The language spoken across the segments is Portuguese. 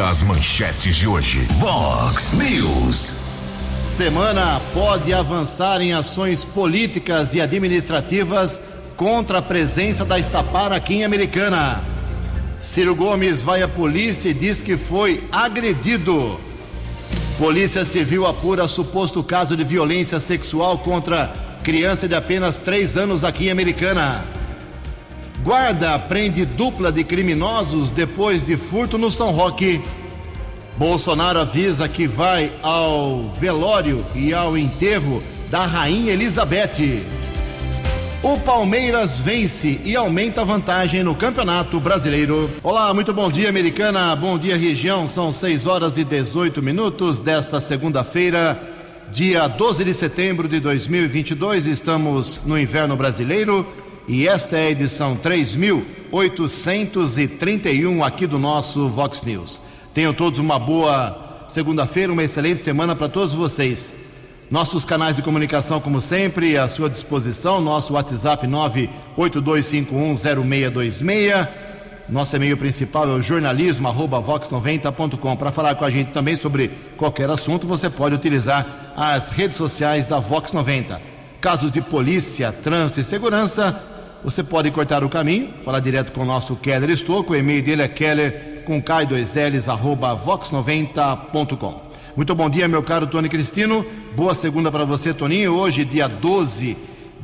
As manchetes de hoje. Vox News. Semana pode avançar em ações políticas e administrativas contra a presença da Estapar aqui em Americana. Ciro Gomes vai à polícia e diz que foi agredido. Polícia Civil apura suposto caso de violência sexual contra criança de apenas três anos aqui em Americana. Guarda prende dupla de criminosos depois de furto no São Roque. Bolsonaro avisa que vai ao velório e ao enterro da Rainha Elizabeth. O Palmeiras vence e aumenta a vantagem no Campeonato Brasileiro. Olá, muito bom dia, Americana. Bom dia, região. São 6 horas e 18 minutos desta segunda-feira, dia 12 de setembro de 2022. Estamos no inverno brasileiro e esta é a edição 3831 aqui do nosso Vox News. Tenham todos uma boa segunda-feira, uma excelente semana para todos vocês. Nossos canais de comunicação, como sempre, à sua disposição. Nosso WhatsApp 982510626. Nosso e-mail principal é o jornalismo@vox90.com. Para falar com a gente também sobre qualquer assunto, você pode utilizar as redes sociais da Vox 90. Casos de polícia, trânsito e segurança, você pode cortar o caminho, falar direto com o nosso Keller Estouco. O e-mail dele é keller com k2ls arroba vox90.com. Muito bom dia, meu caro Tony Cristino. Boa segunda para você, Toninho. Hoje, dia 12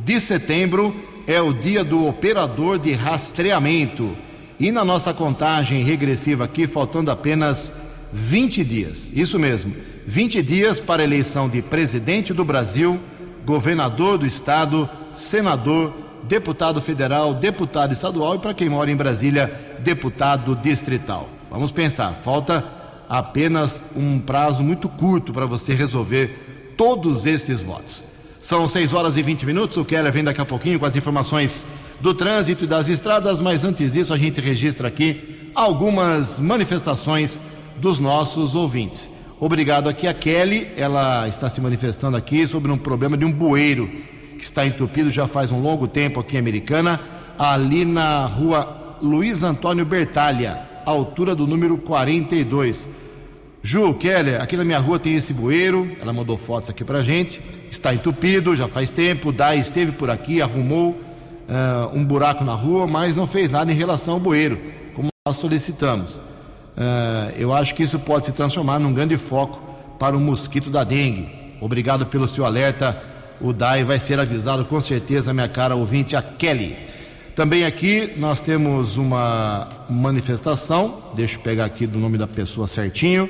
de setembro, é o dia do operador de rastreamento. E na nossa contagem regressiva aqui, faltando apenas 20 dias. Isso mesmo, 20 dias para a eleição de presidente do Brasil, governador do estado, senador, deputado federal, deputado estadual e para quem mora em Brasília, deputado distrital. Vamos pensar, falta apenas um prazo muito curto para você resolver todos estes votos. São 6 horas e 20 minutos. O Keller vem daqui a pouquinho com as informações do trânsito e das estradas, mas antes disso a gente registra aqui algumas manifestações dos nossos ouvintes. Obrigado aqui a Kelly, ela está se manifestando aqui sobre um problema de um bueiro que está entupido já faz um longo tempo aqui em Americana, ali na rua Luiz Antônio Bertalha, altura do número 42. Ju, Keller, aqui na minha rua tem esse bueiro, ela mandou fotos aqui pra gente, está entupido já faz tempo, o DAI esteve por aqui, arrumou uh, um buraco na rua, mas não fez nada em relação ao bueiro, como nós solicitamos. Uh, eu acho que isso pode se transformar num grande foco para o mosquito da dengue. Obrigado pelo seu alerta, o DAI vai ser avisado com certeza, minha cara ouvinte, a Kelly. Também aqui nós temos uma manifestação, deixa eu pegar aqui do nome da pessoa certinho,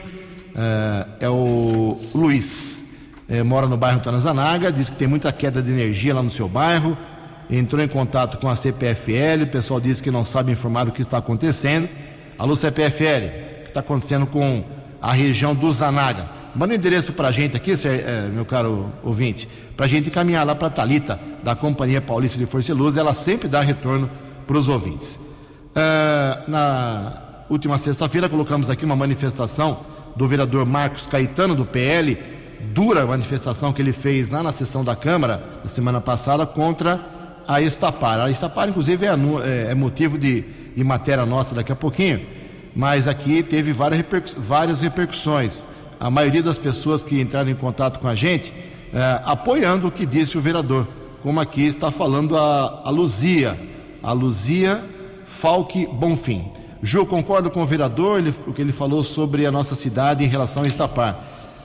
é, é o Luiz, é, mora no bairro Tanazanaga, diz que tem muita queda de energia lá no seu bairro, entrou em contato com a CPFL, o pessoal diz que não sabe informar o que está acontecendo. Alô CPFL, o que está acontecendo com a região do Zanaga? Manda um endereço para a gente aqui, é, meu caro ouvinte, para a gente encaminhar lá para a Thalita, da Companhia Paulista de Força e Luz, ela sempre dá retorno para os ouvintes. Uh, na última sexta-feira colocamos aqui uma manifestação do vereador Marcos Caetano, do PL, dura manifestação que ele fez lá na sessão da Câmara, na semana passada, contra a Estapar. A Estapar, inclusive, é, é, é motivo de, de, matéria nossa daqui a pouquinho, mas aqui teve várias repercussões a maioria das pessoas que entraram em contato com a gente, é, apoiando o que disse o vereador, como aqui está falando a, a Luzia, a Luzia Falque Bonfim. Ju, concordo com o vereador, ele, o que ele falou sobre a nossa cidade em relação a Estapar.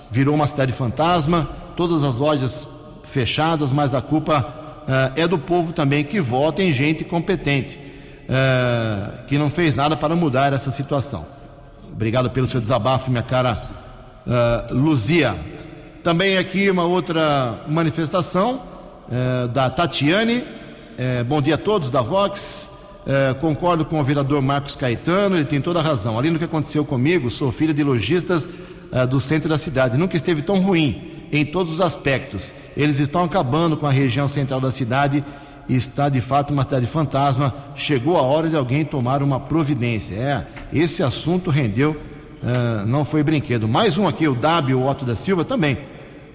Virou uma cidade fantasma, todas as lojas fechadas, mas a culpa é, é do povo também que vota em gente competente, é, que não fez nada para mudar essa situação. Obrigado pelo seu desabafo, minha cara uh, Luzia. Também aqui uma outra manifestação uh, da Tatiane. Uh, bom dia a todos da Vox. concordo com o vereador Marcos Caetano, ele tem toda a razão. Além do que aconteceu comigo, sou filha de lojistas do centro da cidade. Nunca esteve tão ruim em todos os aspectos. Eles estão acabando com a região central da cidade está de fato uma cidade fantasma. Chegou a hora de alguém tomar uma providência. É, esse assunto rendeu Uh, não foi brinquedo. Mais um aqui, o W Otto da Silva também.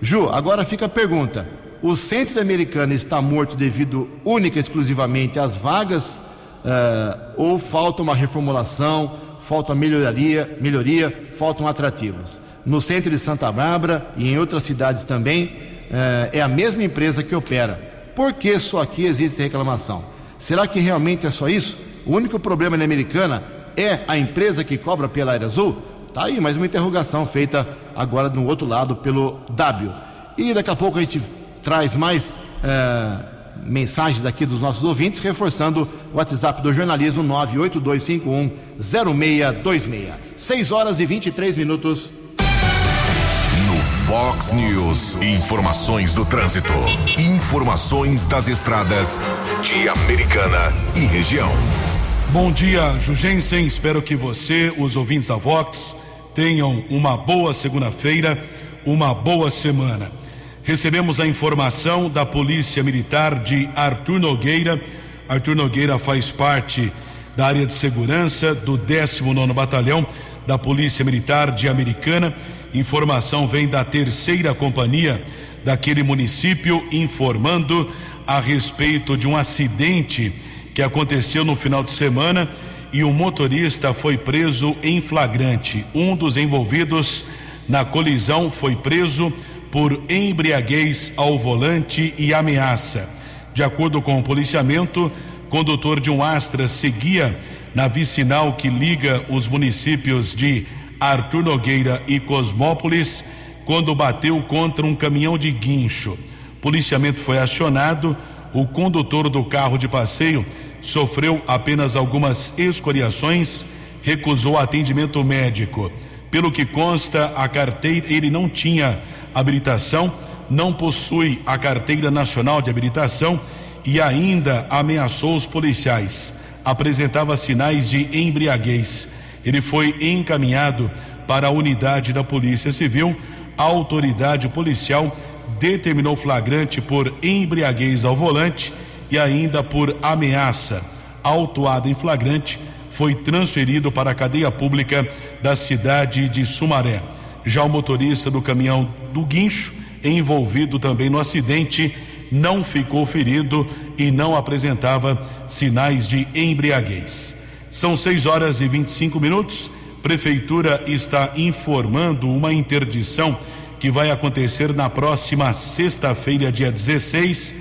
Ju, agora fica a pergunta: o centro americano está morto devido única e exclusivamente às vagas uh, ou falta uma reformulação, falta melhoria, melhoria, faltam atrativos. No centro de Santa Bárbara e em outras cidades também, eh, é a mesma empresa que opera. Por que só aqui existe reclamação? Será que realmente é só isso? O único problema na Americana é a empresa que cobra pela Área Azul? Tá aí mais uma interrogação feita agora no outro lado pelo W. E daqui a pouco a gente traz mais eh, mensagens aqui dos nossos ouvintes, reforçando o WhatsApp do jornalismo 982510626. 6 horas e 23 minutos. No Fox News, informações do trânsito. Informações das estradas de Americana e região. Bom dia, Jugensen. Espero que você, os ouvintes da Vox, tenham uma boa segunda-feira, uma boa semana. Recebemos a informação da Polícia Militar de Arthur Nogueira. Arthur Nogueira faz parte da área de segurança do 19 Batalhão da Polícia Militar de Americana. Informação vem da terceira companhia daquele município informando a respeito de um acidente que aconteceu no final de semana e o motorista foi preso em flagrante. Um dos envolvidos na colisão foi preso por embriaguez ao volante e ameaça. De acordo com o policiamento, condutor de um Astra seguia na vicinal que liga os municípios de Arthur Nogueira e Cosmópolis quando bateu contra um caminhão de guincho. Policiamento foi acionado, o condutor do carro de passeio sofreu apenas algumas escoriações, recusou atendimento médico. Pelo que consta, a carteira ele não tinha habilitação, não possui a carteira nacional de habilitação e ainda ameaçou os policiais. Apresentava sinais de embriaguez. Ele foi encaminhado para a unidade da Polícia Civil. A autoridade policial determinou flagrante por embriaguez ao volante e ainda por ameaça. Autuado em flagrante, foi transferido para a cadeia pública da cidade de Sumaré. Já o motorista do caminhão do guincho, envolvido também no acidente, não ficou ferido e não apresentava sinais de embriaguez. São 6 horas e 25 minutos. Prefeitura está informando uma interdição que vai acontecer na próxima sexta-feira, dia 16,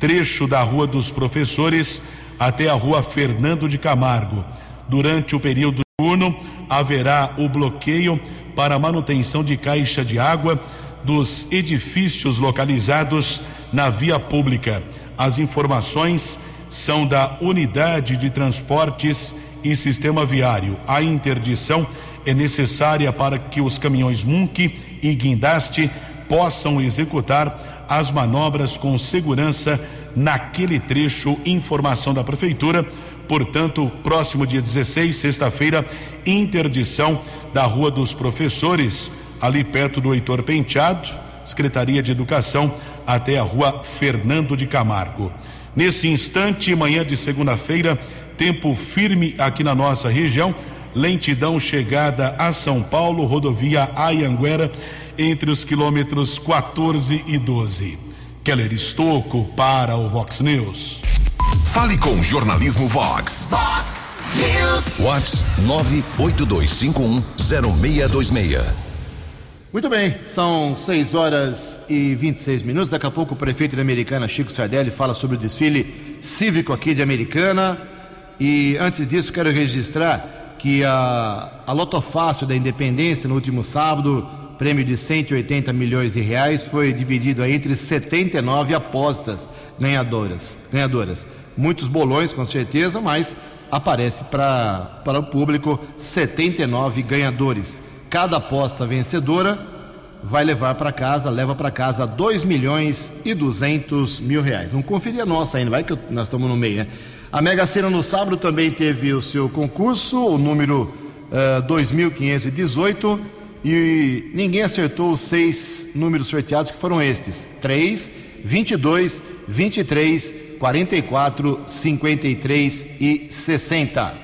trecho da Rua dos Professores até a Rua Fernando de Camargo. Durante o período diurno, haverá o bloqueio para manutenção de caixa de água dos edifícios localizados na via pública. As informações são da Unidade de Transportes e Sistema Viário. A interdição é necessária para que os caminhões Munk e Guindaste possam executar as manobras com segurança naquele trecho. Informação da Prefeitura. Portanto, próximo dia 16, sexta-feira, interdição da Rua dos Professores, ali perto do Heitor Penteado, Secretaria de Educação, até a Rua Fernando de Camargo. Nesse instante, manhã de segunda-feira, tempo firme aqui na nossa região, lentidão chegada a São Paulo, rodovia Ayanguera, entre os quilômetros 14 e 12. Keller Estocco para o Vox News. Fale com Jornalismo Vox. Vox News. Vox 982510626. Muito bem, são 6 horas e 26 minutos. Daqui a pouco o prefeito de Americana, Chico Sardelli, fala sobre o desfile cívico aqui de Americana. E antes disso, quero registrar que a, a Lotofácil da Independência, no último sábado, prêmio de 180 milhões de reais, foi dividido entre 79 apostas ganhadoras. ganhadoras. Muitos bolões, com certeza, mas aparece para o público 79 ganhadores. Cada aposta vencedora vai levar para casa, leva para casa 2 milhões e 200 mil reais. Não conferia a nossa ainda, vai que nós estamos no meio, né? A Mega Sena no sábado também teve o seu concurso, o número uh, 2518, e ninguém acertou os seis números sorteados que foram estes: 3, 22, 23, 44, 53 e 60.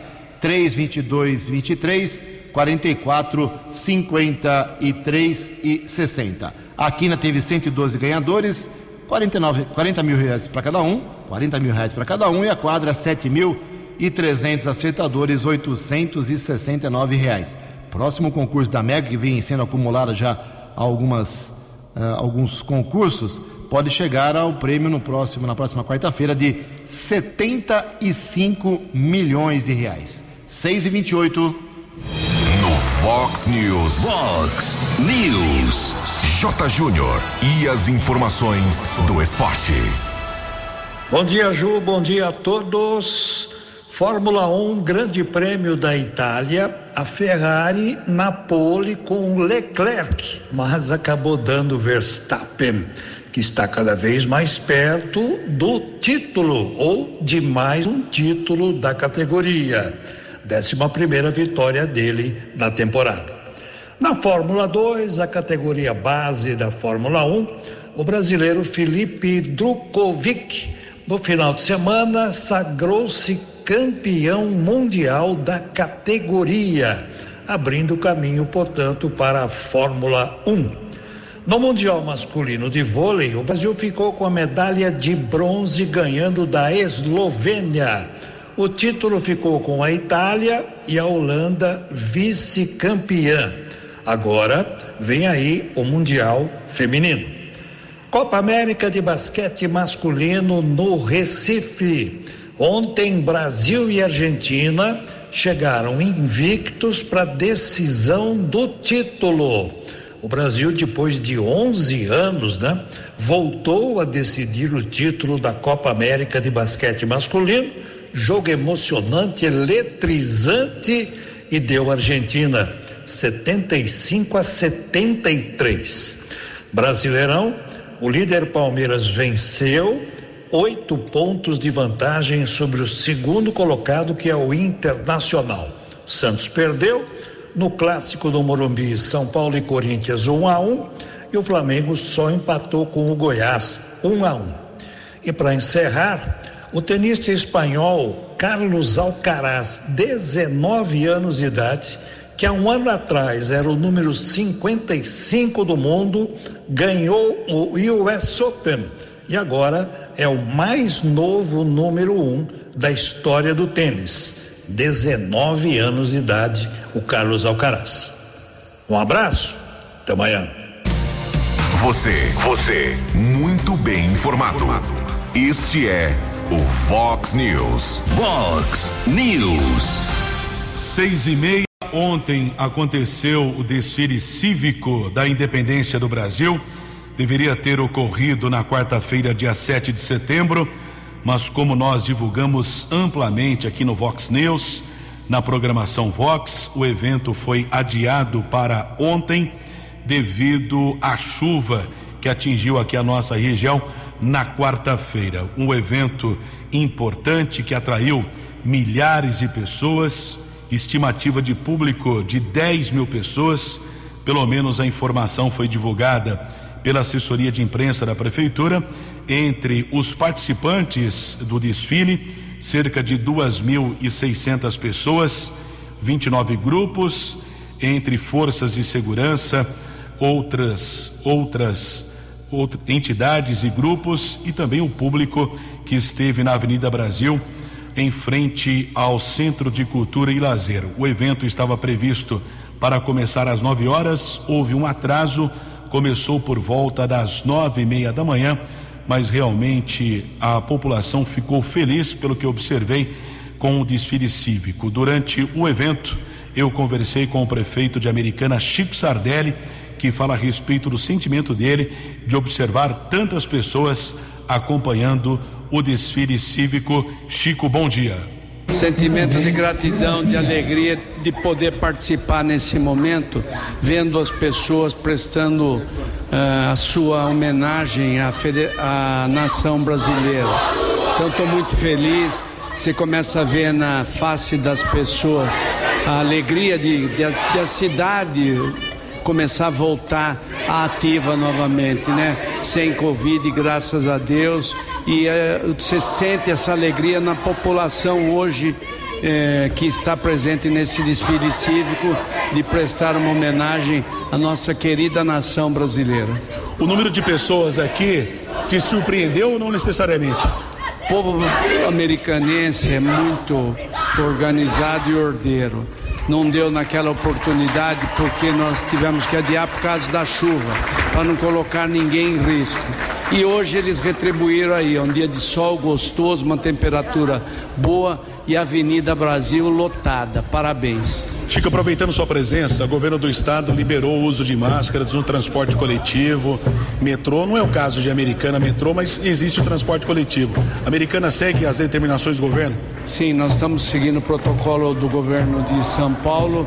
3, 22, 23, 44, 53 e 60. A Quina teve 112 ganhadores, 49, 40 mil reais para cada um, 40 mil reais para cada um, e a quadra 7 mil e 300 acertadores, 869 reais. Próximo concurso da Mega, que vem sendo acumulado já algumas, uh, alguns concursos, pode chegar ao prêmio no próximo, na próxima quarta-feira de 75 milhões de reais. 6 e 28 No Fox News. Fox News. J. Júnior. E as informações do esporte. Bom dia, Ju. Bom dia a todos. Fórmula 1, Grande Prêmio da Itália, a Ferrari na pole com Leclerc, mas acabou dando Verstappen, que está cada vez mais perto do título ou de mais um título da categoria. Décima primeira vitória dele na temporada. Na Fórmula 2, a categoria base da Fórmula 1, o brasileiro Felipe Drukovic, no final de semana, sagrou-se campeão mundial da categoria, abrindo caminho, portanto, para a Fórmula 1. No Mundial Masculino de Vôlei, o Brasil ficou com a medalha de bronze ganhando da Eslovênia. O título ficou com a Itália e a Holanda vice-campeã. Agora vem aí o Mundial Feminino. Copa América de Basquete Masculino no Recife. Ontem, Brasil e Argentina chegaram invictos para a decisão do título. O Brasil, depois de 11 anos, né, voltou a decidir o título da Copa América de basquete masculino. Jogo emocionante, eletrizante e deu Argentina 75 a 73. Brasileirão, o líder Palmeiras venceu oito pontos de vantagem sobre o segundo colocado, que é o Internacional. Santos perdeu no clássico do Morumbi, São Paulo e Corinthians 1 a 1 e o Flamengo só empatou com o Goiás 1 a 1. E para encerrar, o tenista espanhol Carlos Alcaraz, 19 anos de idade, que há um ano atrás era o número 55 do mundo, ganhou o US Open e agora é o mais novo número um da história do tênis. 19 anos de idade, o Carlos Alcaraz. Um abraço, até amanhã. Você, você, muito bem informado. Este é o Fox News. Fox News. Seis e meia. Ontem aconteceu o desfile cívico da independência do Brasil deveria ter ocorrido na quarta-feira, dia 7 de setembro, mas como nós divulgamos amplamente aqui no Vox News, na programação Vox, o evento foi adiado para ontem devido à chuva que atingiu aqui a nossa região na quarta-feira. Um evento importante que atraiu milhares de pessoas, estimativa de público de 10 mil pessoas, pelo menos a informação foi divulgada pela assessoria de imprensa da prefeitura, entre os participantes do desfile, cerca de 2.600 pessoas, 29 grupos, entre forças de segurança, outras outras outras entidades e grupos e também o público que esteve na Avenida Brasil em frente ao Centro de Cultura e Lazer. O evento estava previsto para começar às 9 horas, houve um atraso começou por volta das nove e meia da manhã, mas realmente a população ficou feliz pelo que observei com o desfile cívico. Durante o evento, eu conversei com o prefeito de Americana, Chico Sardelli, que fala a respeito do sentimento dele de observar tantas pessoas acompanhando o desfile cívico. Chico, bom dia. Sentimento de gratidão, de alegria de poder participar nesse momento, vendo as pessoas prestando uh, a sua homenagem à, à nação brasileira. Então estou muito feliz. Você começa a ver na face das pessoas a alegria de, de, de a cidade começar a voltar ativa novamente, né? Sem Covid, graças a Deus e é, você sente essa alegria na população hoje é, que está presente nesse desfile cívico de prestar uma homenagem à nossa querida nação brasileira. O número de pessoas aqui te surpreendeu ou não necessariamente? povo americanense é muito organizado e ordeiro. Não deu naquela oportunidade porque nós tivemos que adiar por causa da chuva, para não colocar ninguém em risco. E hoje eles retribuíram aí, é um dia de sol gostoso, uma temperatura boa e a Avenida Brasil lotada. Parabéns. Chico, aproveitando sua presença, o governo do estado liberou o uso de máscaras no transporte coletivo, metrô. Não é o caso de Americana Metrô, mas existe o transporte coletivo. A Americana segue as determinações do governo? Sim, nós estamos seguindo o protocolo do governo de São Paulo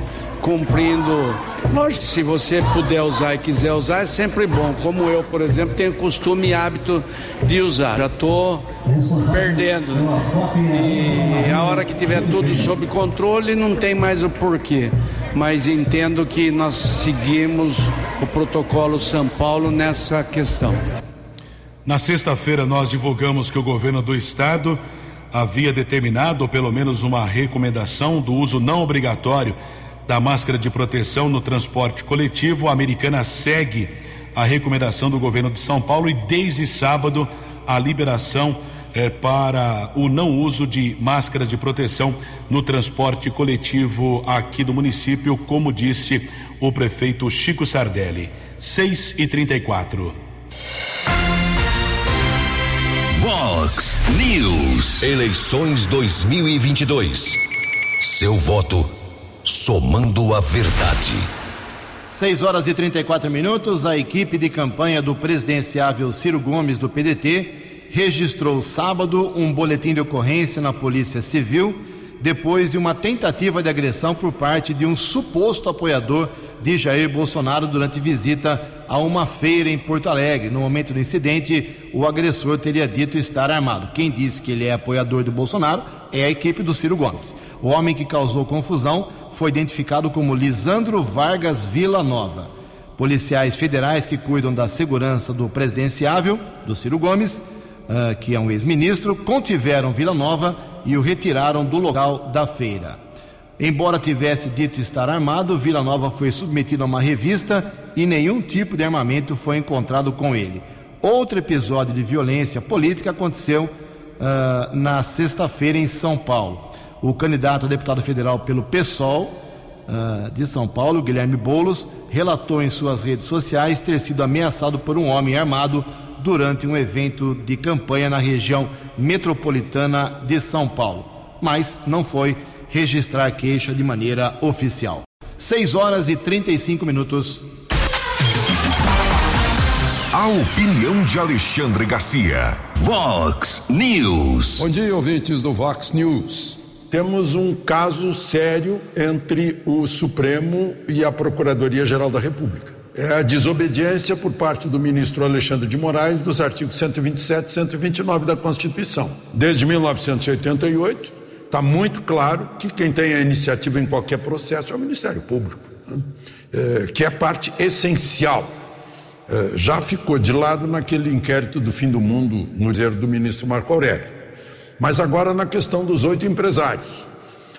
cumprindo. Lógico que se você puder usar e quiser usar, é sempre bom. Como eu, por exemplo, tenho costume e hábito de usar. Já estou perdendo. E a hora que tiver tudo sob controle, não tem mais o porquê. Mas entendo que nós seguimos o protocolo São Paulo nessa questão. Na sexta-feira, nós divulgamos que o governo do estado havia determinado, ou pelo menos uma recomendação, do uso não obrigatório da máscara de proteção no transporte coletivo. A americana segue a recomendação do governo de São Paulo e desde sábado a liberação eh, para o não uso de máscara de proteção no transporte coletivo aqui do município, como disse o prefeito Chico Sardelli. 6 e 34 Vox News. Eleições 2022. Seu voto somando a verdade. 6 horas e 34 minutos, a equipe de campanha do presidenciável Ciro Gomes, do PDT, registrou sábado um boletim de ocorrência na Polícia Civil depois de uma tentativa de agressão por parte de um suposto apoiador de Jair Bolsonaro durante visita a uma feira em Porto Alegre. No momento do incidente, o agressor teria dito estar armado. Quem disse que ele é apoiador do Bolsonaro é a equipe do Ciro Gomes. O homem que causou confusão foi identificado como Lisandro Vargas Vila Nova. Policiais federais que cuidam da segurança do presidenciável, do Ciro Gomes, uh, que é um ex-ministro, contiveram Vila Nova e o retiraram do local da feira. Embora tivesse dito estar armado, Vila Nova foi submetido a uma revista e nenhum tipo de armamento foi encontrado com ele. Outro episódio de violência política aconteceu uh, na sexta-feira em São Paulo o candidato a deputado federal pelo PSOL uh, de São Paulo, Guilherme Bolos, relatou em suas redes sociais ter sido ameaçado por um homem armado durante um evento de campanha na região metropolitana de São Paulo, mas não foi registrar queixa de maneira oficial. 6 horas e 35 minutos. A opinião de Alexandre Garcia. Vox News. Bom dia, ouvintes do Vox News temos um caso sério entre o Supremo e a Procuradoria-Geral da República. É a desobediência por parte do ministro Alexandre de Moraes dos artigos 127 e 129 da Constituição. Desde 1988, está muito claro que quem tem a iniciativa em qualquer processo é o Ministério Público, né? é, que é parte essencial. É, já ficou de lado naquele inquérito do fim do mundo no dizer do ministro Marco Aurélio. Mas agora na questão dos oito empresários.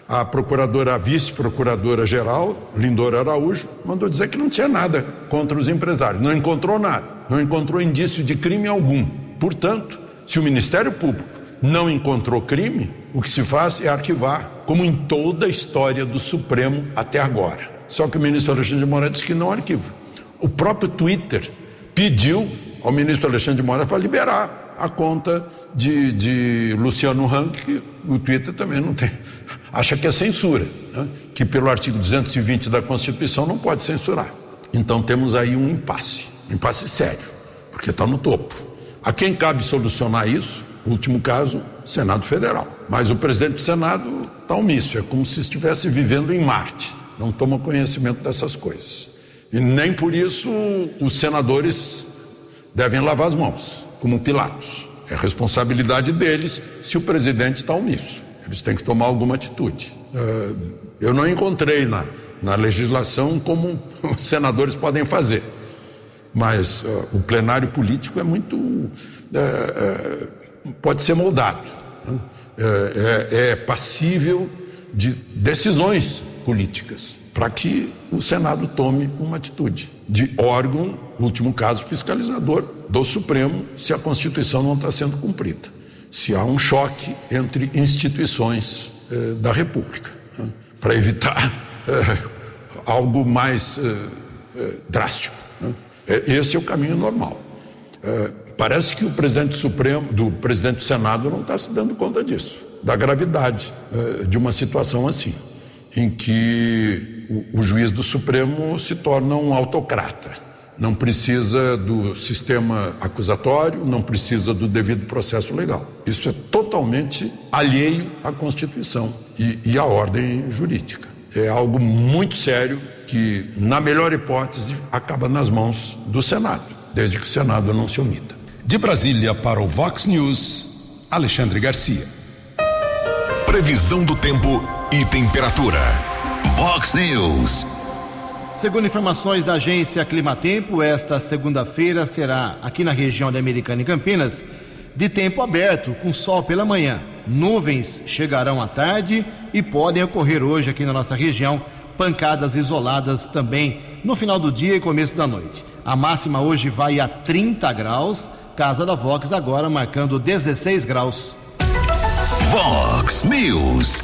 A procuradora, a vice-procuradora geral, Lindora Araújo, mandou dizer que não tinha nada contra os empresários. Não encontrou nada, não encontrou indício de crime algum. Portanto, se o Ministério Público não encontrou crime, o que se faz é arquivar, como em toda a história do Supremo até agora. Só que o ministro Alexandre de Moraes disse que não arquiva. O próprio Twitter pediu ao ministro Alexandre de Moraes para liberar a conta de, de Luciano Hang, que o Twitter também não tem. Acha que é censura, né? que pelo artigo 220 da Constituição não pode censurar. Então temos aí um impasse, um impasse sério, porque está no topo. A quem cabe solucionar isso? Último caso, Senado Federal. Mas o presidente do Senado está omisso, é como se estivesse vivendo em Marte, não toma conhecimento dessas coisas. E nem por isso os senadores devem lavar as mãos como Pilatos. É responsabilidade deles se o presidente está omisso. Eles têm que tomar alguma atitude. Uh, eu não encontrei na, na legislação como os senadores podem fazer. Mas uh, o plenário político é muito. Uh, pode ser moldado. Né? É, é passível de decisões políticas para que o Senado tome uma atitude de órgão, no último caso, fiscalizador do Supremo, se a Constituição não está sendo cumprida. se há um choque entre instituições eh, da República, né? para evitar eh, algo mais eh, eh drástico. Né? É, esse é o caminho normal. Eh, parece que o presidente Supremo, do presidente do Senado, não está se dando conta disso, da gravidade eh, de uma situação assim, em que o, o juiz do Supremo se torna um autocrata não precisa do sistema acusatório, não precisa do devido processo legal. Isso é totalmente alheio à Constituição e, e à ordem jurídica. É algo muito sério que, na melhor hipótese, acaba nas mãos do Senado, desde que o Senado não se omita. De Brasília para o Vox News, Alexandre Garcia. Previsão do tempo e temperatura. Vox News. Segundo informações da agência Climatempo, esta segunda-feira será aqui na região de Americana e Campinas de tempo aberto, com sol pela manhã. Nuvens chegarão à tarde e podem ocorrer hoje aqui na nossa região pancadas isoladas também no final do dia e começo da noite. A máxima hoje vai a 30 graus, Casa da Vox agora marcando 16 graus. Vox News,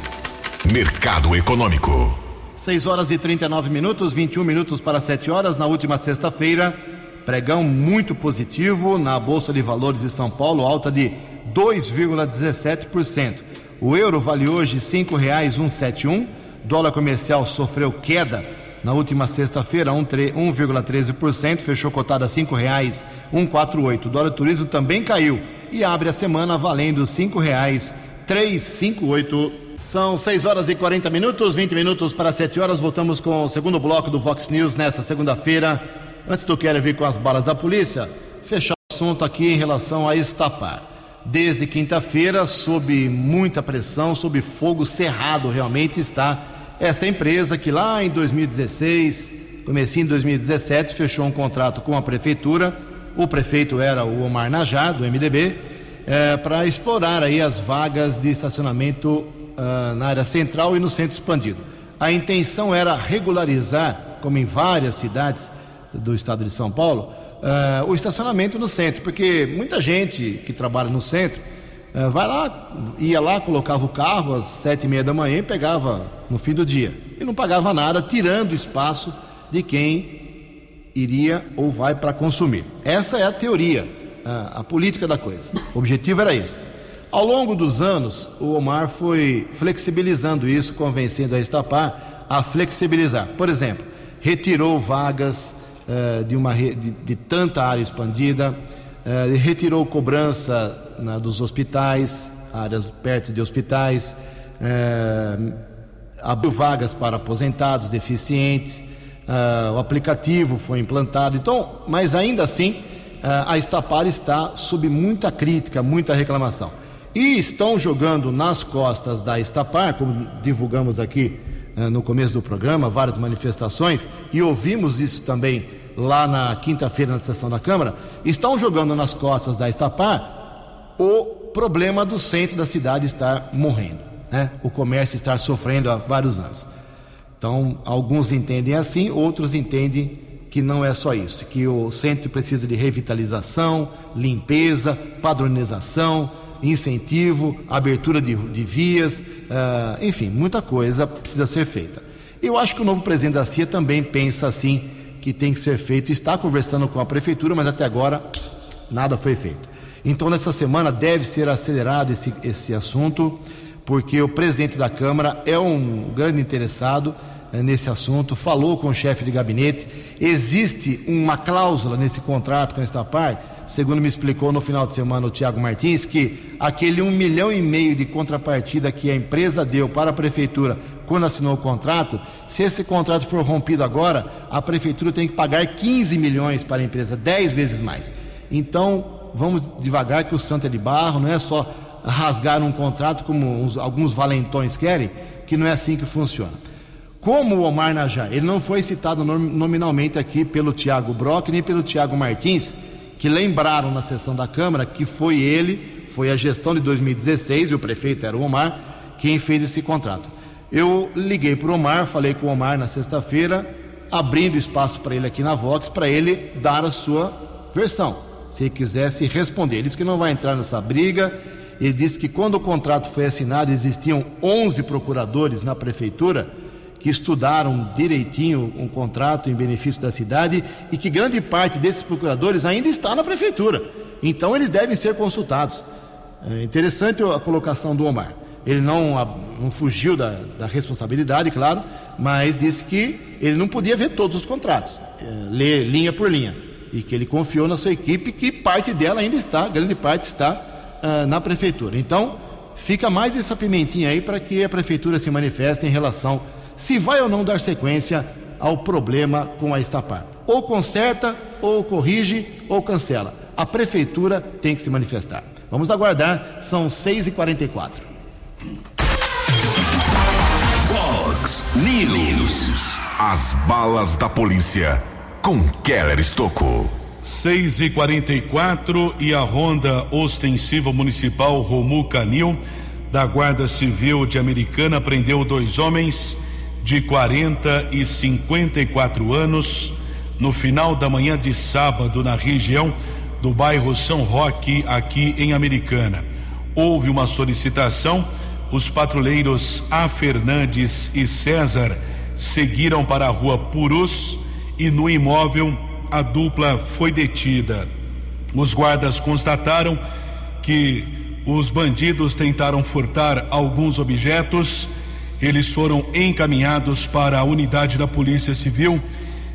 Mercado Econômico. 6 horas e 39 minutos, 21 minutos para 7 horas. Na última sexta-feira, pregão muito positivo na Bolsa de Valores de São Paulo, alta de 2,17%. O euro vale hoje R$ 5,171. Dólar comercial sofreu queda na última sexta-feira, 1,13%, fechou cotado a R$ 5,148. O dólar turismo também caiu e abre a semana valendo R$ 5,358 são 6 horas e 40 minutos, 20 minutos para 7 horas. Voltamos com o segundo bloco do Vox News nesta segunda-feira. Antes do Keller vir com as balas da polícia, fechar o assunto aqui em relação a Estapar. Desde quinta-feira, sob muita pressão, sob fogo cerrado, realmente está esta empresa que lá em 2016, comecinho em 2017, fechou um contrato com a prefeitura. O prefeito era o Omar Najar, do MDB, é, eh, para explorar aí as vagas de estacionamento uh, na área central e no centro expandido. A intenção era regularizar, como em várias cidades do estado de São Paulo, uh, o estacionamento no centro, porque muita gente que trabalha no centro uh, vai lá, ia lá, colocava o carro às sete e meia da manhã e pegava no fim do dia e não pagava nada, tirando espaço de quem iria ou vai para consumir. Essa é a teoria, a, a política da coisa. O objetivo era esse. Ao longo dos anos, o Omar foi flexibilizando isso, convencendo a Estapar a flexibilizar. Por exemplo, retirou vagas uh, de, uma, de, de, tanta área expandida, uh, retirou cobrança na, dos hospitais, áreas perto de hospitais, uh, abriu vagas para aposentados, deficientes, o aplicativo foi implantado. Então, mas ainda assim, a Estapar está sob muita crítica, muita reclamação e estão jogando nas costas da Estapar, como divulgamos aqui eh, no começo do programa, várias manifestações, e ouvimos isso também lá na quinta-feira na sessão da Câmara, estão jogando nas costas da Estapar o problema do centro da cidade estar morrendo, né? o comércio estar sofrendo há vários anos. Então, alguns entendem assim, outros entendem que não é só isso, que o centro precisa de revitalização, limpeza, padronização, incentivo, abertura de, de vias, uh, enfim, muita coisa precisa ser feita. Eu acho que o novo presidente da CIA também pensa assim que tem que ser feito, está conversando com a prefeitura, mas até agora nada foi feito. Então, nessa semana deve ser acelerado esse, esse assunto, porque o presidente da Câmara é um grande interessado eh, nesse assunto, falou com o chefe de gabinete. Existe uma cláusula nesse contrato com a Estapar segundo me explicou no final de semana o Tiago Martins, que aquele um milhão e meio de contrapartida que a empresa deu para a prefeitura quando assinou o contrato, se esse contrato for rompido agora, a prefeitura tem que pagar 15 milhões para a empresa, 10 vezes mais. Então, vamos devagar que o santo é de barro, não é só rasgar um contrato como uns, alguns valentões querem, que não é assim que funciona. Como o Omar Najá, ele não foi citado nominalmente aqui pelo Tiago Brock nem pelo Tiago Martins, que lembraram na sessão da Câmara que foi ele, foi a gestão de 2016, e o prefeito era o Omar, quem fez esse contrato. Eu liguei para o Omar, falei com o Omar na sexta-feira, abrindo espaço para ele aqui na Vox, para ele dar a sua versão, se ele quisesse responder. Ele disse que não vai entrar nessa briga Ele disse que quando o contrato foi assinado existiam 11 procuradores na prefeitura que estudaram direitinho um contrato em benefício da cidade e que grande parte desses procuradores ainda está na prefeitura. Então eles devem ser consultados. É interessante a colocação do Omar. Ele não, não fugiu da, da responsabilidade, claro, mas disse que ele não podia ver todos os contratos, é, ler linha por linha. E que ele confiou na sua equipe, que parte dela ainda está, grande parte está uh, na prefeitura. Então, fica mais essa pimentinha aí para que a prefeitura se manifeste em relação se vai ou não dar sequência ao problema com a Estapar. Ou conserta, ou corrige, ou cancela. A prefeitura tem que se manifestar. Vamos aguardar, são 6h44. Fox News. As balas da polícia com Keller Estocou. 6 e 44 e a Ronda Ostensiva Municipal Romu Canil da Guarda Civil de Americana prendeu dois homens de 40 e 54 anos no final da manhã de sábado na região do bairro São Roque, aqui em Americana. Houve uma solicitação, os patrulheiros A. Fernandes e César seguiram para a rua Purus e no imóvel a dupla foi detida. Os guardas constataram que os bandidos tentaram furtar alguns objetos eles foram encaminhados para a unidade da Polícia Civil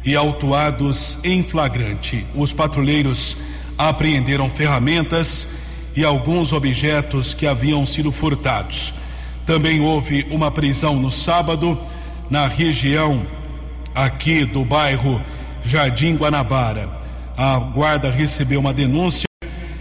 e autuados em flagrante. Os patrulheiros apreenderam ferramentas e alguns objetos que haviam sido furtados. Também houve uma prisão no sábado na região aqui do bairro Jardim Guanabara. A guarda recebeu uma denúncia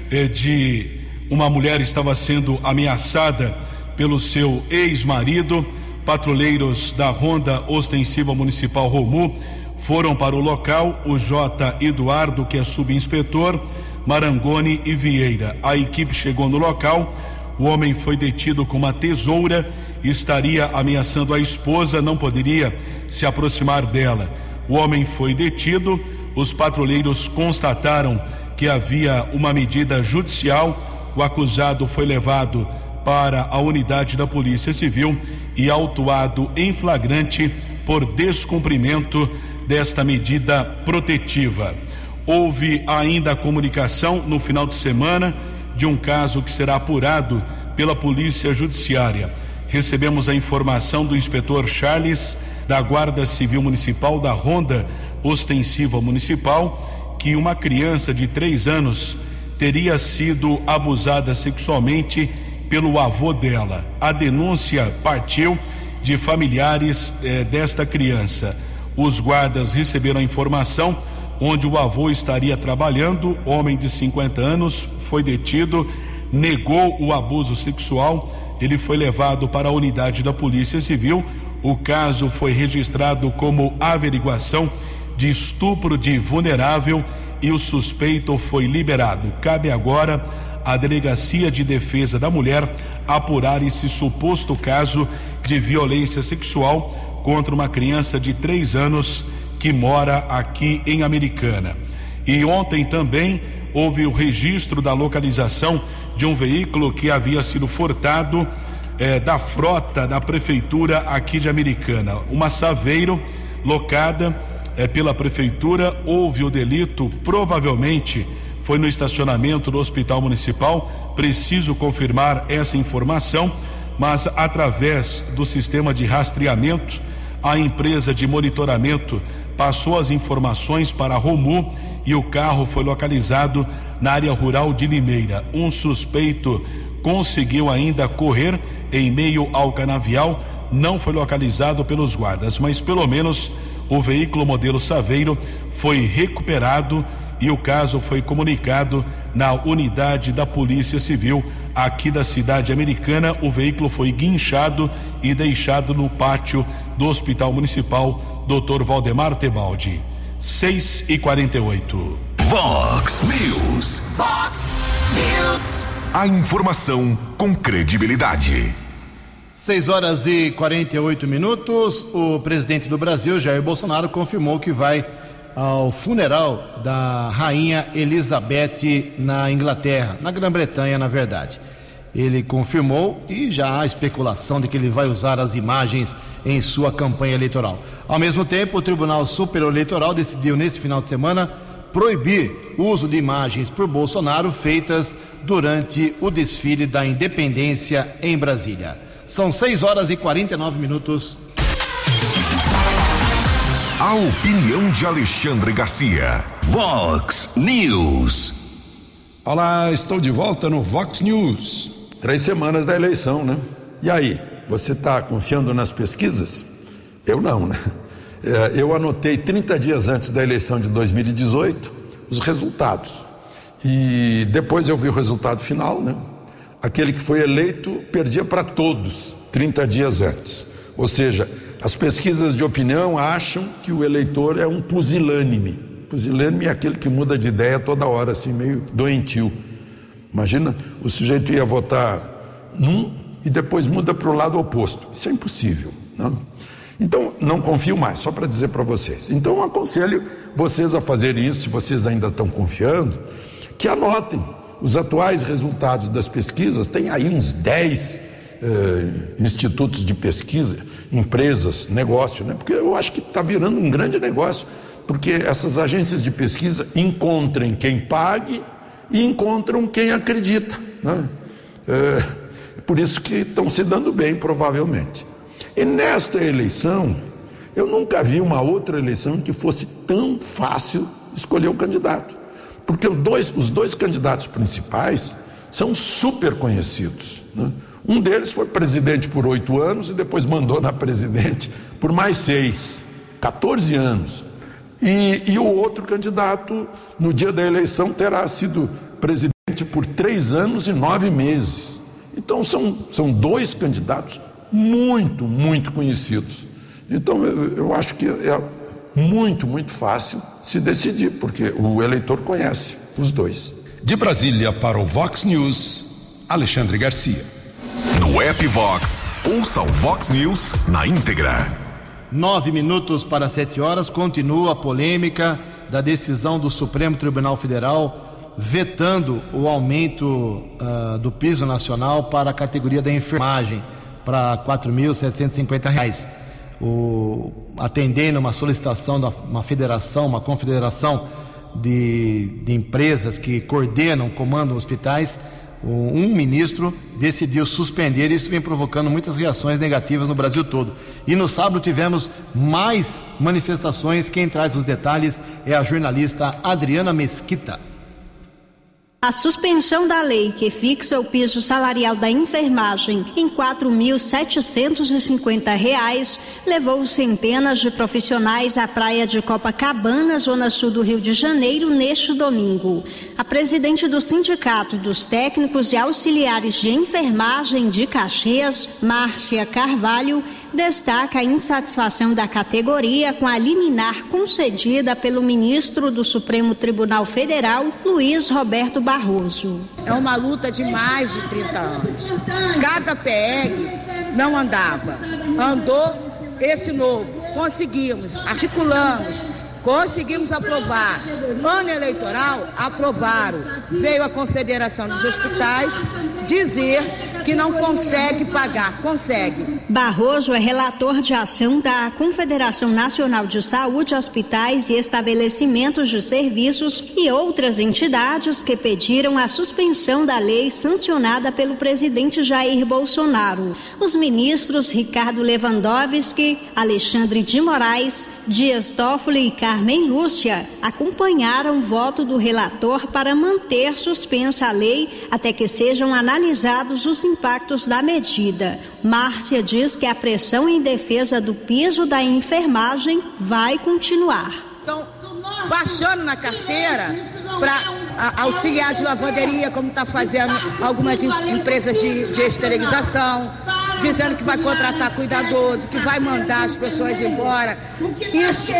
eh, de uma mulher estava sendo ameaçada pelo seu ex-marido patrulheiros da Ronda Ostensiva Municipal Romu foram para o local o J. Eduardo, que é subinspetor, Marangoni e Vieira. A equipe chegou no local, o homem foi detido com uma tesoura, estaria ameaçando a esposa, não poderia se aproximar dela. O homem foi detido, os patrulheiros constataram que havia uma medida judicial, o acusado foi levado para a unidade da Polícia Civil e autuado em flagrante por descumprimento desta medida protetiva. Houve ainda a comunicação no final de semana de um caso que será apurado pela Polícia Judiciária. Recebemos a informação do inspetor Charles da Guarda Civil Municipal da Ronda Ostensiva Municipal que uma criança de três anos teria sido abusada sexualmente pelo avô dela. A denúncia partiu de familiares eh, desta criança. Os guardas receberam a informação onde o avô estaria trabalhando. Homem de 50 anos foi detido, negou o abuso sexual. Ele foi levado para a unidade da Polícia Civil. O caso foi registrado como averiguação de estupro de vulnerável e o suspeito foi liberado. Cabe agora a Delegacia de Defesa da Mulher apurar esse suposto caso de violência sexual contra uma criança de três anos que mora aqui em Americana. E ontem também houve o registro da localização de um veículo que havia sido furtado eh, da frota da prefeitura aqui de Americana. Uma Saveiro locada eh, pela prefeitura, houve o delito, provavelmente foi no estacionamento do Hospital Municipal. Preciso confirmar essa informação, mas através do sistema de rastreamento, a empresa de monitoramento passou as informações para Romu e o carro foi localizado na área rural de Limeira. Um suspeito conseguiu ainda correr em meio ao canavial, não foi localizado pelos guardas, mas pelo menos o veículo modelo Saveiro foi recuperado e o caso foi comunicado na unidade da Polícia Civil aqui da cidade americana. O veículo foi guinchado e deixado no pátio do Hospital Municipal Dr. Valdemar Tebaldi. 6 e 48. Vox News. Vox News. A informação com credibilidade. 6 horas e 48 minutos. O presidente do Brasil, Jair Bolsonaro, confirmou que vai ao funeral da rainha Elizabeth na Inglaterra, na Grã-Bretanha, na verdade. Ele confirmou e já há especulação de que ele vai usar as imagens em sua campanha eleitoral. Ao mesmo tempo, o Tribunal Superior Eleitoral decidiu nesse final de semana proibir o uso de imagens por Bolsonaro feitas durante o desfile da independência em Brasília. São 6 horas e 49 minutos. A opinião de Alexandre Garcia. Vox News. Olá, estou de volta no Vox News. Três semanas da eleição, né? E aí, você está confiando nas pesquisas? Eu não, né? É, eu anotei 30 dias antes da eleição de 2018 os resultados. E depois eu vi o resultado final, né? Aquele que foi eleito perdia para todos 30 dias antes. Ou seja, as pesquisas de opinião acham que o eleitor é um pusilânime. Pusilânime é aquele que muda de ideia toda hora, assim, meio doentio. Imagina, o sujeito ia votar num e depois muda para o lado oposto. Isso é impossível. Não? Então, não confio mais, só para dizer para vocês. Então, eu aconselho vocês a fazer isso, se vocês ainda estão confiando, que anotem os atuais resultados das pesquisas. Tem aí uns 10 eh, institutos de pesquisa, empresas, negócio, né? porque eu acho que está virando um grande negócio, porque essas agências de pesquisa encontrem quem pague e encontram quem acredita. Né? É, por isso que estão se dando bem, provavelmente. E nesta eleição, eu nunca vi uma outra eleição que fosse tão fácil escolher o um candidato. Porque os dois, os dois candidatos principais são super conhecidos. Né? Um deles foi presidente por oito anos e depois mandou na presidente por mais seis, 14 anos. E, e o outro candidato, no dia da eleição, terá sido presidente por três anos e nove meses. Então são, são dois candidatos muito, muito conhecidos. Então eu, eu acho que é muito, muito fácil se decidir, porque o eleitor conhece os dois. De Brasília para o Vox News, Alexandre Garcia. No app Vox, ouça o Vox News na íntegra. Nove minutos para sete horas, continua a polêmica da decisão do Supremo Tribunal Federal vetando o aumento uh, do piso nacional para a categoria da enfermagem para R$ 4.750. O, atendendo uma solicitação de uma federação, uma confederação de, de empresas que coordenam, comandam hospitais, um ministro decidiu suspender, isso vem provocando muitas reações negativas no Brasil todo. E no sábado tivemos mais manifestações. Quem traz os detalhes é a jornalista Adriana Mesquita. A suspensão da lei que fixa o piso salarial da enfermagem em R$ 4.750 levou centenas de profissionais à praia de Copacabana, zona sul do Rio de Janeiro, neste domingo. A presidente do Sindicato dos Técnicos e Auxiliares de Enfermagem de Caxias, Márcia Carvalho, destaca a insatisfação da categoria com a liminar concedida pelo ministro do Supremo Tribunal Federal, Luiz Roberto Barroso. É uma luta de mais de 30 anos. Cada PEG não andava. Andou esse novo. Conseguimos, articulamos, Conseguimos aprovar. Ano eleitoral, aprovaram. Veio a Confederação dos Hospitais dizer que não consegue pagar. Consegue. Barroso é relator de ação da Confederação Nacional de Saúde, Hospitais e Estabelecimentos de Serviços e outras entidades que pediram a suspensão da lei sancionada pelo presidente Jair Bolsonaro. Os ministros Ricardo Lewandowski, Alexandre de Moraes, Dias Toffoli e Carmen Lúcia acompanharam o voto do relator para manter suspensa a lei até que sejam analisados os impactos da medida. Márcia diz que a pressão em defesa do piso da enfermagem vai continuar. Então, baixando na carteira para auxiliar de lavanderia, como está fazendo algumas empresas de, de esterilização, dizendo que vai contratar cuidadoso, que vai mandar as pessoas embora. Isso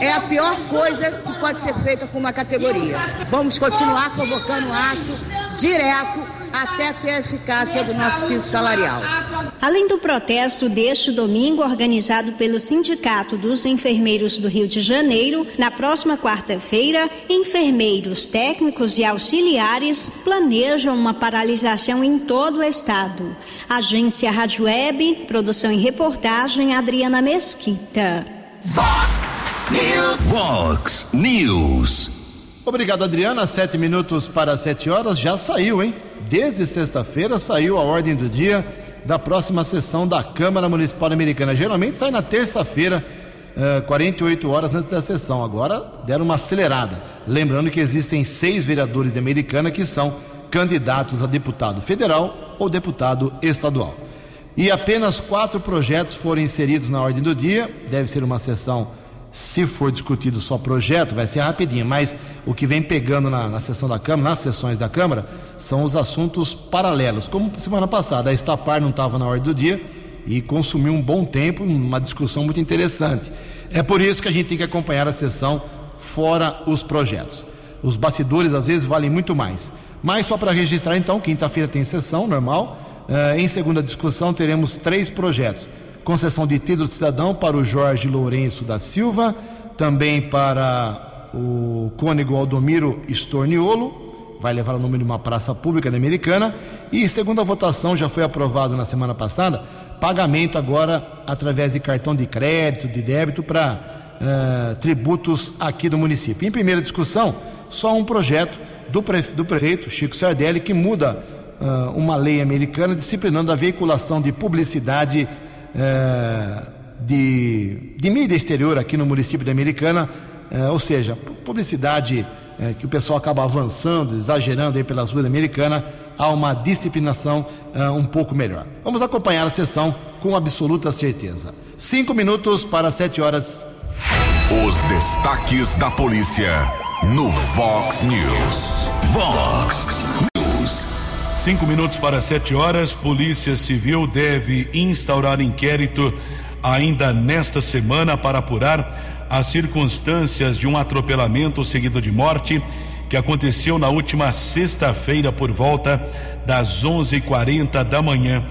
é a pior coisa que pode ser feita com uma categoria. Vamos continuar convocando ato direto até ter a eficácia do nosso piso salarial. Além do protesto deste domingo, organizado pelo Sindicato dos Enfermeiros do Rio de Janeiro, na próxima quarta-feira, enfermeiros, técnicos e auxiliares planejam uma paralisação em todo o estado. Agência Rádio Web, produção e reportagem Adriana Mesquita. Vox News. Vox News. Obrigado, Adriana. Sete minutos para sete horas. Já saiu, hein? Desde sexta-feira saiu a ordem do dia da próxima sessão da Câmara Municipal Americana. Geralmente sai na terça-feira, 48 horas antes da sessão. Agora deram uma acelerada. Lembrando que existem seis vereadores de Americana que são candidatos a deputado federal ou deputado estadual. E apenas quatro projetos foram inseridos na ordem do dia. Deve ser uma sessão se for discutido só projeto, vai ser rapidinho, mas o que vem pegando na, na sessão da Câmara, nas sessões da Câmara, são os assuntos paralelos. Como semana passada, a Estapar não estava na ordem do dia e consumiu um bom tempo, uma discussão muito interessante. É por isso que a gente tem que acompanhar a sessão fora os projetos. Os bastidores às vezes valem muito mais. Mas só para registrar então, quinta-feira tem sessão normal. Uh, em segunda discussão teremos três projetos concessão de título de cidadão para o Jorge Lourenço da Silva, também para o cônego Aldomiro Storniolo, vai levar o nome de uma praça pública na Americana, e segundo a votação, já foi aprovado na semana passada, pagamento agora através de cartão de crédito, de débito para uh, tributos aqui do município. Em primeira discussão, só um projeto do, do prefeito Chico Sardelli que muda uh, uma lei americana disciplinando a veiculação de publicidade é, de, de mídia exterior aqui no município de Americana, é, ou seja, publicidade é, que o pessoal acaba avançando, exagerando aí pelas ruas da Americana, há uma disciplinação é, um pouco melhor. Vamos acompanhar a sessão com absoluta certeza. Cinco minutos para sete horas. Os destaques da polícia no Vox News. Vox Cinco minutos para sete horas, Polícia Civil deve instaurar inquérito ainda nesta semana para apurar as circunstâncias de um atropelamento seguido de morte que aconteceu na última sexta-feira por volta das 11:40 da manhã.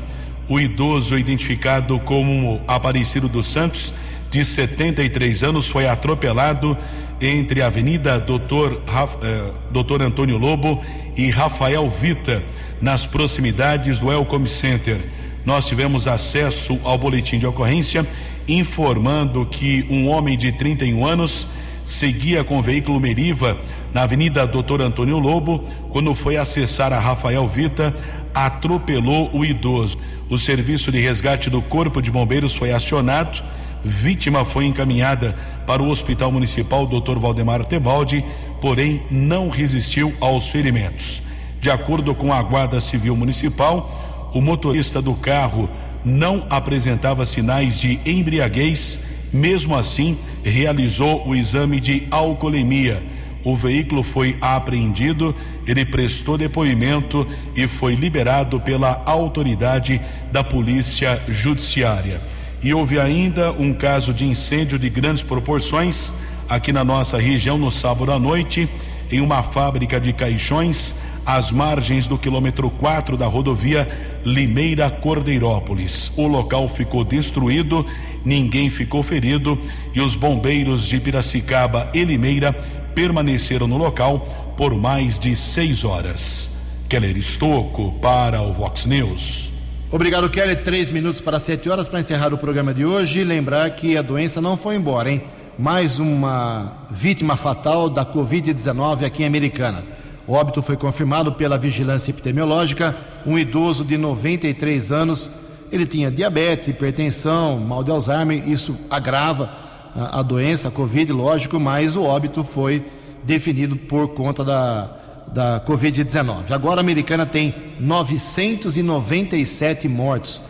O idoso identificado como Aparecido dos Santos, de 73 anos, foi atropelado entre a Avenida Doutor, eh, Doutor Antônio Lobo e Rafael Vita nas proximidades do Elcom Center. Nós tivemos acesso ao boletim de ocorrência informando que um homem de 31 anos seguia com o veículo Meriva na Avenida Doutor Antônio Lobo, quando foi acessar a Rafael Vita, atropelou o idoso. O serviço de resgate do Corpo de Bombeiros foi acionado. Vítima foi encaminhada para o Hospital Municipal Dr. Valdemar Tebaldi, porém não resistiu aos ferimentos. De acordo com a Guarda Civil Municipal, o motorista do carro não apresentava sinais de embriaguez, mesmo assim, realizou o exame de alcoolemia. O veículo foi apreendido, ele prestou depoimento e foi liberado pela autoridade da Polícia Judiciária. E houve ainda um caso de incêndio de grandes proporções aqui na nossa região no sábado à noite, em uma fábrica de caixões às margens do quilômetro 4 da rodovia Limeira Cordeirópolis. O local ficou destruído, ninguém ficou ferido e os bombeiros de Piracicaba e Limeira permaneceram no local por mais de seis horas. Keller Estocco para o Vox News. Obrigado, Kelly. Três minutos para sete horas para encerrar o programa de hoje. Lembrar que a doença não foi embora, hein? Mais uma vítima fatal da Covid-19 aqui em Americana. O óbito foi confirmado pela vigilância epidemiológica. Um idoso de 93 anos. Ele tinha diabetes, hipertensão, mal de Alzheimer. Isso agrava a, a doença, a Covid, lógico, mas o óbito foi definido por conta da, da Covid-19. Agora a americana tem 997 mortos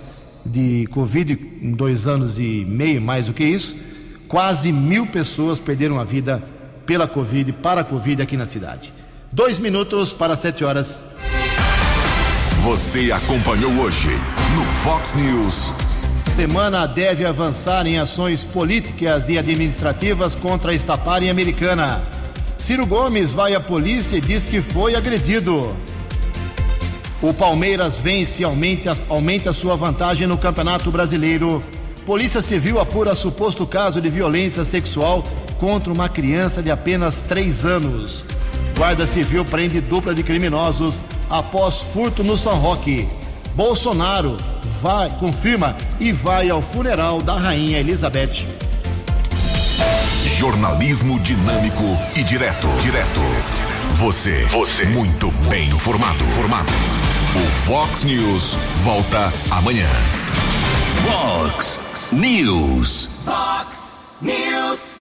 de Covid em dois anos e meio, mais do que isso. Quase mil pessoas perderam a vida pela Covid, para a Covid aqui na cidade. Dois minutos para sete horas. Você acompanhou hoje no Fox News. Semana deve avançar em ações políticas e administrativas contra a Estapar em Americana. Ciro Gomes vai à polícia e diz que foi agredido. O Palmeiras vence e aumenta, aumenta sua vantagem no Campeonato Brasileiro. Polícia Civil apura suposto caso de violência sexual contra uma criança de apenas 3 anos. Guarda Civil prende dupla de criminosos após furto no São Roque. Bolsonaro vai, confirma e vai ao funeral da Rainha Elizabeth. Jornalismo dinâmico e direto. Direto. Você. Você. Muito bem informado. Formado. O Fox News volta amanhã. Fox News. Fox News.